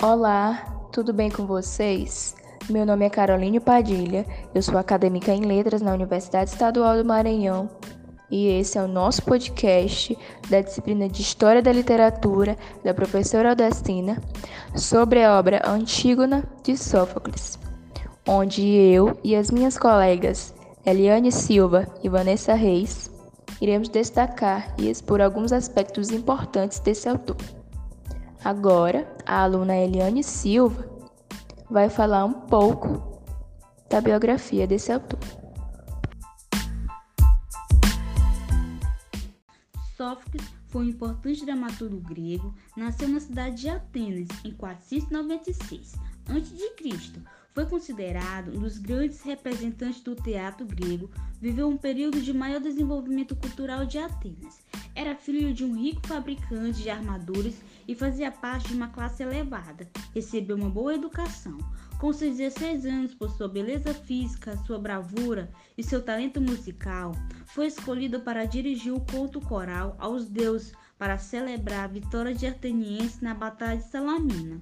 Olá, tudo bem com vocês? Meu nome é Caroline Padilha, eu sou acadêmica em Letras na Universidade Estadual do Maranhão e esse é o nosso podcast da disciplina de História da Literatura da professora Aldestina sobre a obra Antígona de Sófocles, onde eu e as minhas colegas Eliane Silva e Vanessa Reis iremos destacar e expor alguns aspectos importantes desse autor. Agora, a aluna Eliane Silva vai falar um pouco da biografia desse autor. Sófocles foi um importante dramaturgo grego, nasceu na cidade de Atenas em 496 a.C. Foi considerado um dos grandes representantes do teatro grego, viveu um período de maior desenvolvimento cultural de Atenas. Era filho de um rico fabricante de armaduras e fazia parte de uma classe elevada. Recebeu uma boa educação. Com seus 16 anos, por sua beleza física, sua bravura e seu talento musical, foi escolhido para dirigir o culto coral aos deuses para celebrar a vitória de Atenienses na Batalha de Salamina.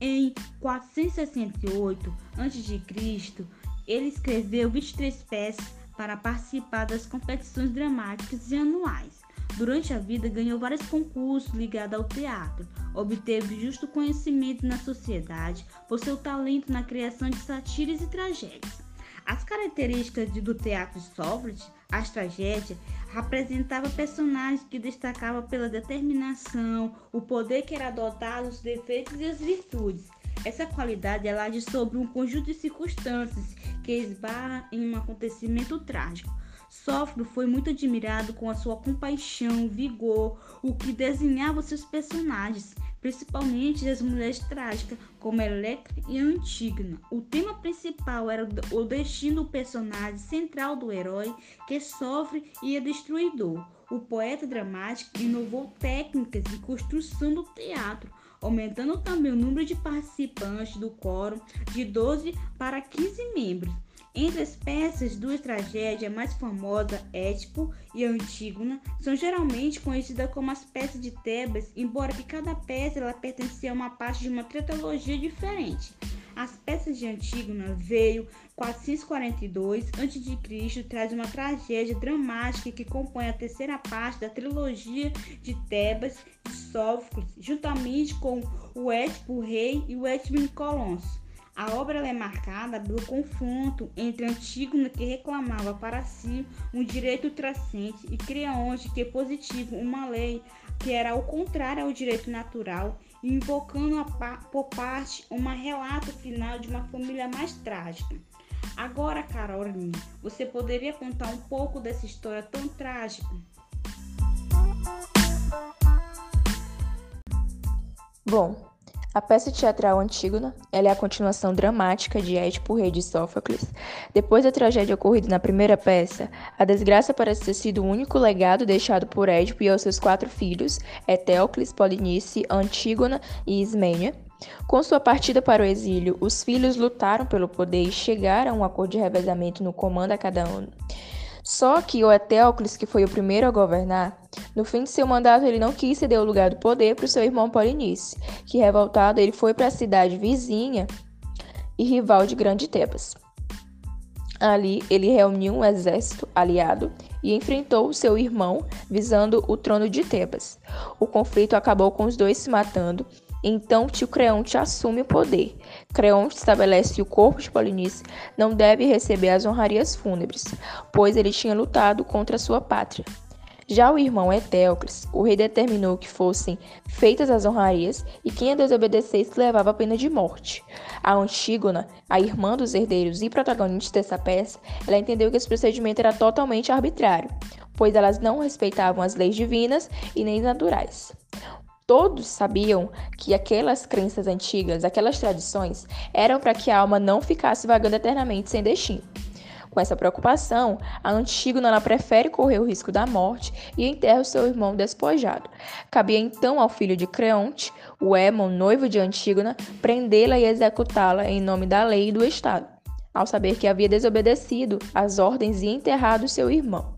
Em 468 a.C., ele escreveu 23 peças para participar das competições dramáticas e anuais. Durante a vida, ganhou vários concursos ligados ao teatro, obteve justo conhecimento na sociedade por seu talento na criação de satírias e tragédias. As características do teatro de Sócrates, as tragédias, apresentava personagens que destacavam pela determinação, o poder que era dotado, os defeitos e as virtudes. Essa qualidade age sobre um conjunto de circunstâncias que esbarra em um acontecimento trágico. Sófocles foi muito admirado com a sua compaixão, vigor, o que desenhava seus personagens, principalmente as mulheres trágicas, como Electra e Antígona. O tema principal era o destino do personagem central do herói que sofre e é destruidor. O poeta dramático inovou técnicas de construção do teatro, aumentando também o número de participantes do coro de 12 para 15 membros. Entre as peças, duas tragédias mais famosas, Édipo e Antígona, são geralmente conhecidas como as peças de Tebas, embora que cada peça ela pertencia a uma parte de uma tetralogia diferente. As peças de Antígona veio 442 a.C. traz uma tragédia dramática que compõe a terceira parte da trilogia de Tebas de Sófocles, juntamente com o Édipo Rei e o Édipo Nicolons. A obra é marcada pelo confronto entre Antígona, que reclamava para si um direito trascendente, e Creonte, que positiva uma lei que era ao contrário ao direito natural, invocando por parte um relato final de uma família mais trágica. Agora, Caroline, você poderia contar um pouco dessa história tão trágica? Bom, a peça teatral Antígona é a continuação dramática de Édipo, rei de Sófocles. Depois da tragédia ocorrida na primeira peça, a desgraça parece ter sido o único legado deixado por Édipo e aos seus quatro filhos, Etéocles, Polinice, Antígona e Ismênia. Com sua partida para o exílio, os filhos lutaram pelo poder e chegaram a um acordo de revezamento no comando a cada um. Só que o Etéocles, que foi o primeiro a governar, no fim de seu mandato ele não quis ceder o lugar do poder para o seu irmão Polinice, que revoltado ele foi para a cidade vizinha e rival de Grande Tebas. Ali ele reuniu um exército aliado e enfrentou seu irmão visando o trono de Tebas. O conflito acabou com os dois se matando então tio Creonte assume o poder. Creonte estabelece que o corpo de Polinice não deve receber as honrarias fúnebres, pois ele tinha lutado contra sua pátria. Já o irmão Etéocles, o rei determinou que fossem feitas as honrarias e quem a desobedecesse levava a pena de morte. A Antígona, a irmã dos herdeiros e protagonista dessa peça, ela entendeu que esse procedimento era totalmente arbitrário, pois elas não respeitavam as leis divinas e nem naturais. Todos sabiam que aquelas crenças antigas, aquelas tradições, eram para que a alma não ficasse vagando eternamente sem destino. Com essa preocupação, a Antígona prefere correr o risco da morte e enterra o seu irmão despojado. Cabia então ao filho de Creonte, o Émon, noivo de Antígona, prendê-la e executá-la em nome da lei e do Estado, ao saber que havia desobedecido às ordens e enterrado seu irmão.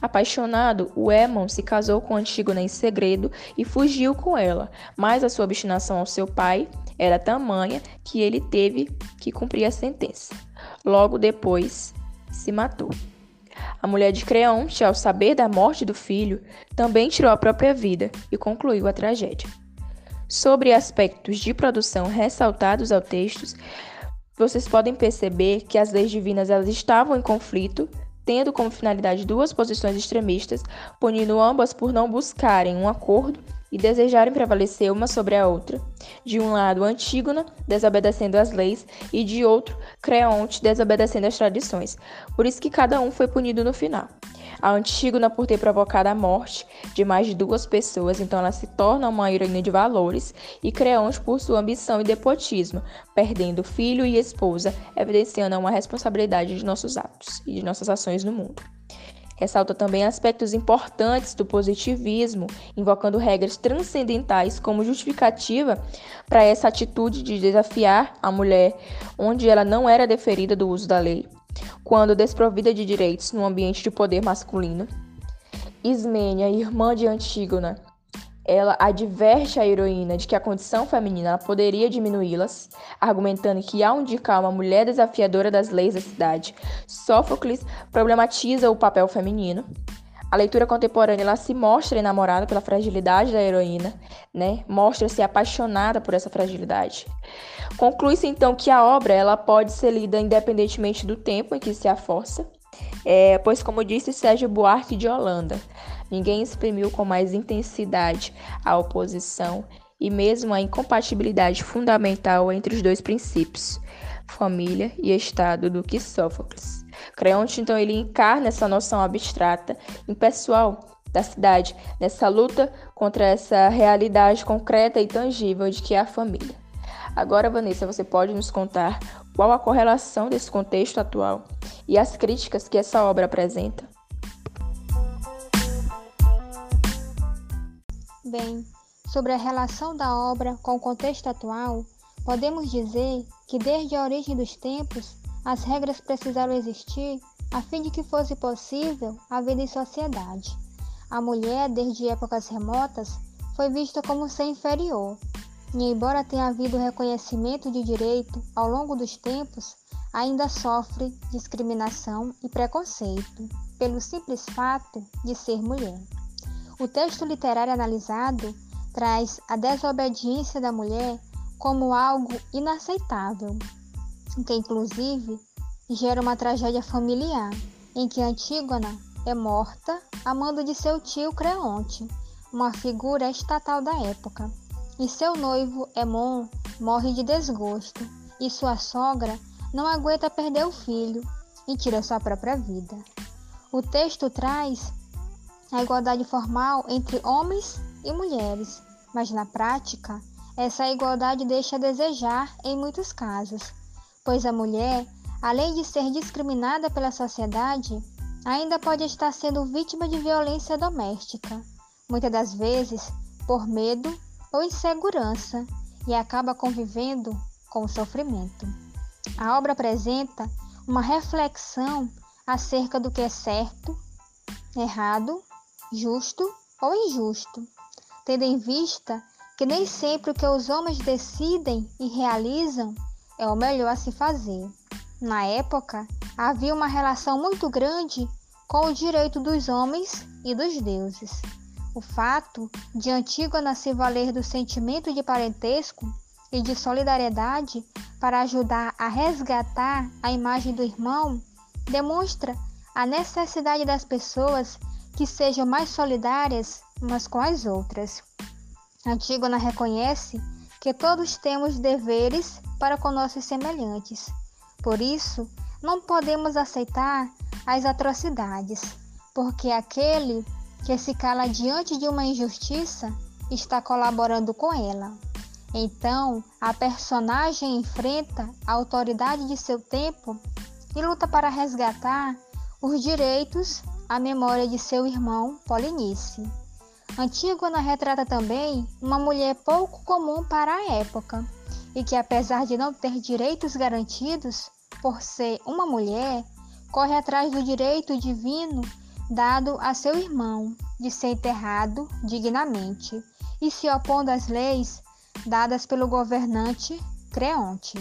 Apaixonado, o Émon se casou com Antígona em segredo e fugiu com ela, mas a sua obstinação ao seu pai era tamanha que ele teve que cumprir a sentença. Logo depois, se matou. A mulher de Creonte, ao saber da morte do filho, também tirou a própria vida e concluiu a tragédia. Sobre aspectos de produção ressaltados ao texto, vocês podem perceber que as leis divinas elas estavam em conflito, tendo como finalidade duas posições extremistas, punindo ambas por não buscarem um acordo e desejarem prevalecer uma sobre a outra. De um lado, Antígona, desobedecendo as leis, e de outro, Creonte, desobedecendo as tradições. Por isso que cada um foi punido no final. A Antígona, por ter provocado a morte de mais de duas pessoas, então ela se torna uma heroína de valores, e Creonte por sua ambição e depotismo, perdendo filho e esposa, evidenciando uma responsabilidade de nossos atos e de nossas ações no mundo. Ressalta também aspectos importantes do positivismo, invocando regras transcendentais como justificativa para essa atitude de desafiar a mulher onde ela não era deferida do uso da lei, quando desprovida de direitos no ambiente de poder masculino. Ismênia, irmã de Antígona, ela adverte a heroína de que a condição feminina poderia diminuí-las, argumentando que, ao indicar uma mulher desafiadora das leis da cidade, Sófocles problematiza o papel feminino. A leitura contemporânea ela se mostra enamorada pela fragilidade da heroína, né? Mostra-se apaixonada por essa fragilidade. Conclui-se então que a obra ela pode ser lida independentemente do tempo em que se a força, é, pois como disse Sérgio Buarque de Holanda, Ninguém exprimiu com mais intensidade a oposição e mesmo a incompatibilidade fundamental entre os dois princípios, família e Estado, do que Sófocles. Creonte, então, ele encarna essa noção abstrata, impessoal da cidade, nessa luta contra essa realidade concreta e tangível de que é a família. Agora, Vanessa, você pode nos contar qual a correlação desse contexto atual e as críticas que essa obra apresenta? Bem, sobre a relação da obra com o contexto atual, podemos dizer que desde a origem dos tempos, as regras precisaram existir a fim de que fosse possível a vida em sociedade. A mulher, desde épocas remotas, foi vista como ser inferior, e embora tenha havido reconhecimento de direito ao longo dos tempos, ainda sofre discriminação e preconceito pelo simples fato de ser mulher. O texto literário analisado traz a desobediência da mulher como algo inaceitável, que inclusive gera uma tragédia familiar, em que Antígona é morta a mando de seu tio Creonte, uma figura estatal da época, e seu noivo Hemon morre de desgosto, e sua sogra não aguenta perder o filho e tira sua própria vida. O texto traz a igualdade formal entre homens e mulheres, mas na prática, essa igualdade deixa a desejar em muitos casos, pois a mulher, além de ser discriminada pela sociedade, ainda pode estar sendo vítima de violência doméstica, muitas das vezes por medo ou insegurança, e acaba convivendo com o sofrimento. A obra apresenta uma reflexão acerca do que é certo, errado justo ou injusto, tendo em vista que nem sempre o que os homens decidem e realizam é o melhor a se fazer. Na época, havia uma relação muito grande com o direito dos homens e dos deuses. O fato de Antígona se valer do sentimento de parentesco e de solidariedade para ajudar a resgatar a imagem do irmão demonstra a necessidade das pessoas que sejam mais solidárias umas com as outras. Antígona reconhece que todos temos deveres para com nossos semelhantes. Por isso, não podemos aceitar as atrocidades, porque aquele que se cala diante de uma injustiça está colaborando com ela. Então, a personagem enfrenta a autoridade de seu tempo e luta para resgatar os direitos a memória de seu irmão Polinice. Antígona retrata também uma mulher pouco comum para a época e que, apesar de não ter direitos garantidos por ser uma mulher, corre atrás do direito divino dado a seu irmão de ser enterrado dignamente e se opondo às leis dadas pelo governante Creonte.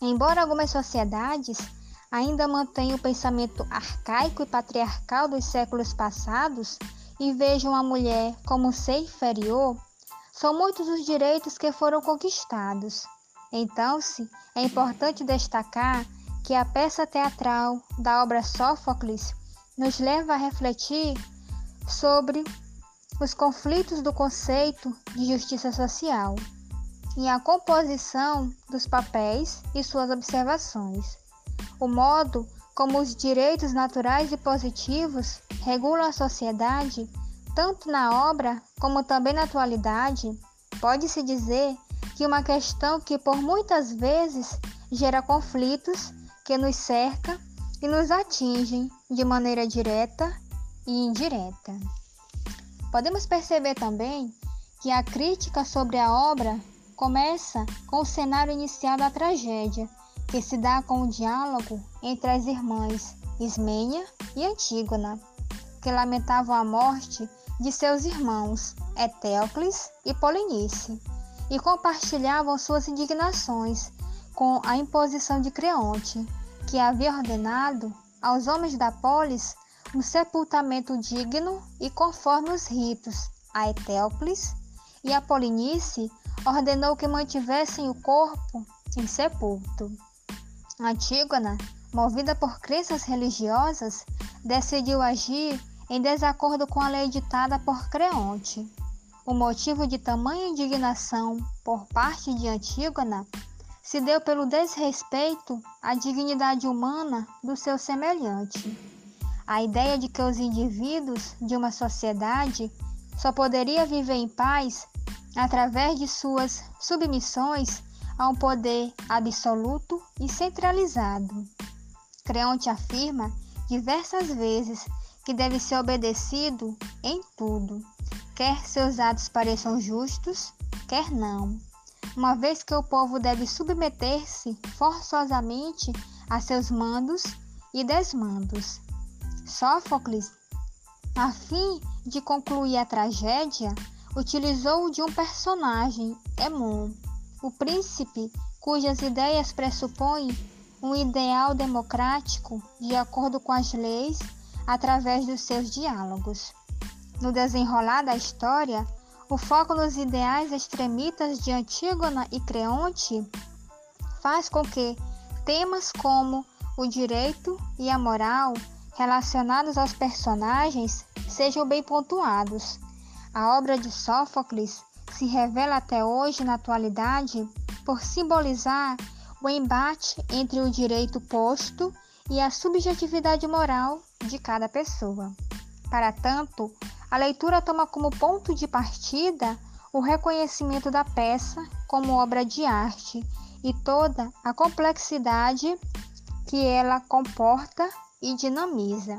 Embora algumas sociedades ainda mantenham o pensamento arcaico e patriarcal dos séculos passados e vejam a mulher como ser inferior, são muitos os direitos que foram conquistados. Então-se, é importante destacar que a peça teatral da obra Sófocles nos leva a refletir sobre os conflitos do conceito de justiça social e a composição dos papéis e suas observações. O modo como os direitos naturais e positivos regulam a sociedade, tanto na obra como também na atualidade, pode-se dizer que uma questão que por muitas vezes gera conflitos que nos cerca e nos atingem de maneira direta e indireta. Podemos perceber também que a crítica sobre a obra começa com o cenário inicial da tragédia, que se dá com o diálogo entre as irmãs Ismênia e Antígona, que lamentavam a morte de seus irmãos Etéocles e Polinice, e compartilhavam suas indignações com a imposição de Creonte, que havia ordenado aos homens da polis um sepultamento digno e conforme os ritos. A Etéocles e a Polinice ordenou que mantivessem o corpo insepulto. Antígona, movida por crenças religiosas, decidiu agir em desacordo com a lei ditada por Creonte. O motivo de tamanha indignação por parte de Antígona se deu pelo desrespeito à dignidade humana do seu semelhante. A ideia de que os indivíduos de uma sociedade só poderia viver em paz através de suas submissões a um poder absoluto e centralizado. Creonte afirma diversas vezes que deve ser obedecido em tudo, quer seus atos pareçam justos, quer não uma vez que o povo deve submeter-se forçosamente a seus mandos e desmandos. Sófocles, a fim de concluir a tragédia, utilizou de um personagem, Emon, o príncipe cujas ideias pressupõem um ideal democrático de acordo com as leis através dos seus diálogos. No desenrolar da história, o foco nos ideais extremistas de Antígona e Creonte faz com que temas como o direito e a moral relacionados aos personagens sejam bem pontuados. A obra de Sófocles se revela até hoje na atualidade por simbolizar o embate entre o direito posto e a subjetividade moral de cada pessoa. Para tanto, a leitura toma como ponto de partida o reconhecimento da peça como obra de arte e toda a complexidade que ela comporta e dinamiza.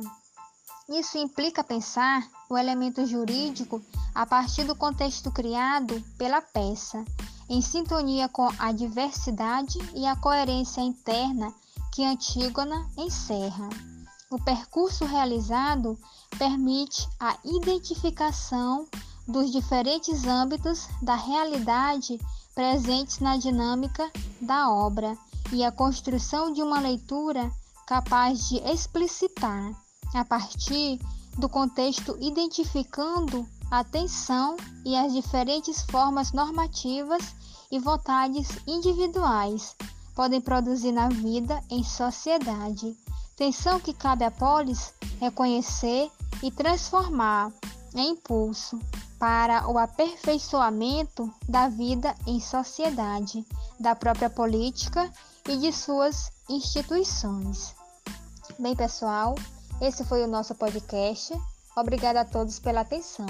Isso implica pensar o elemento jurídico a partir do contexto criado pela peça, em sintonia com a diversidade e a coerência interna que Antígona encerra. O percurso realizado permite a identificação dos diferentes âmbitos da realidade presentes na dinâmica da obra e a construção de uma leitura capaz de explicitar, a partir do contexto, identificando a tensão e as diferentes formas normativas e vontades individuais podem produzir na vida em sociedade Tensão que cabe à polis reconhecer e transformar em impulso para o aperfeiçoamento da vida em sociedade, da própria política e de suas instituições. Bem, pessoal, esse foi o nosso podcast. Obrigada a todos pela atenção.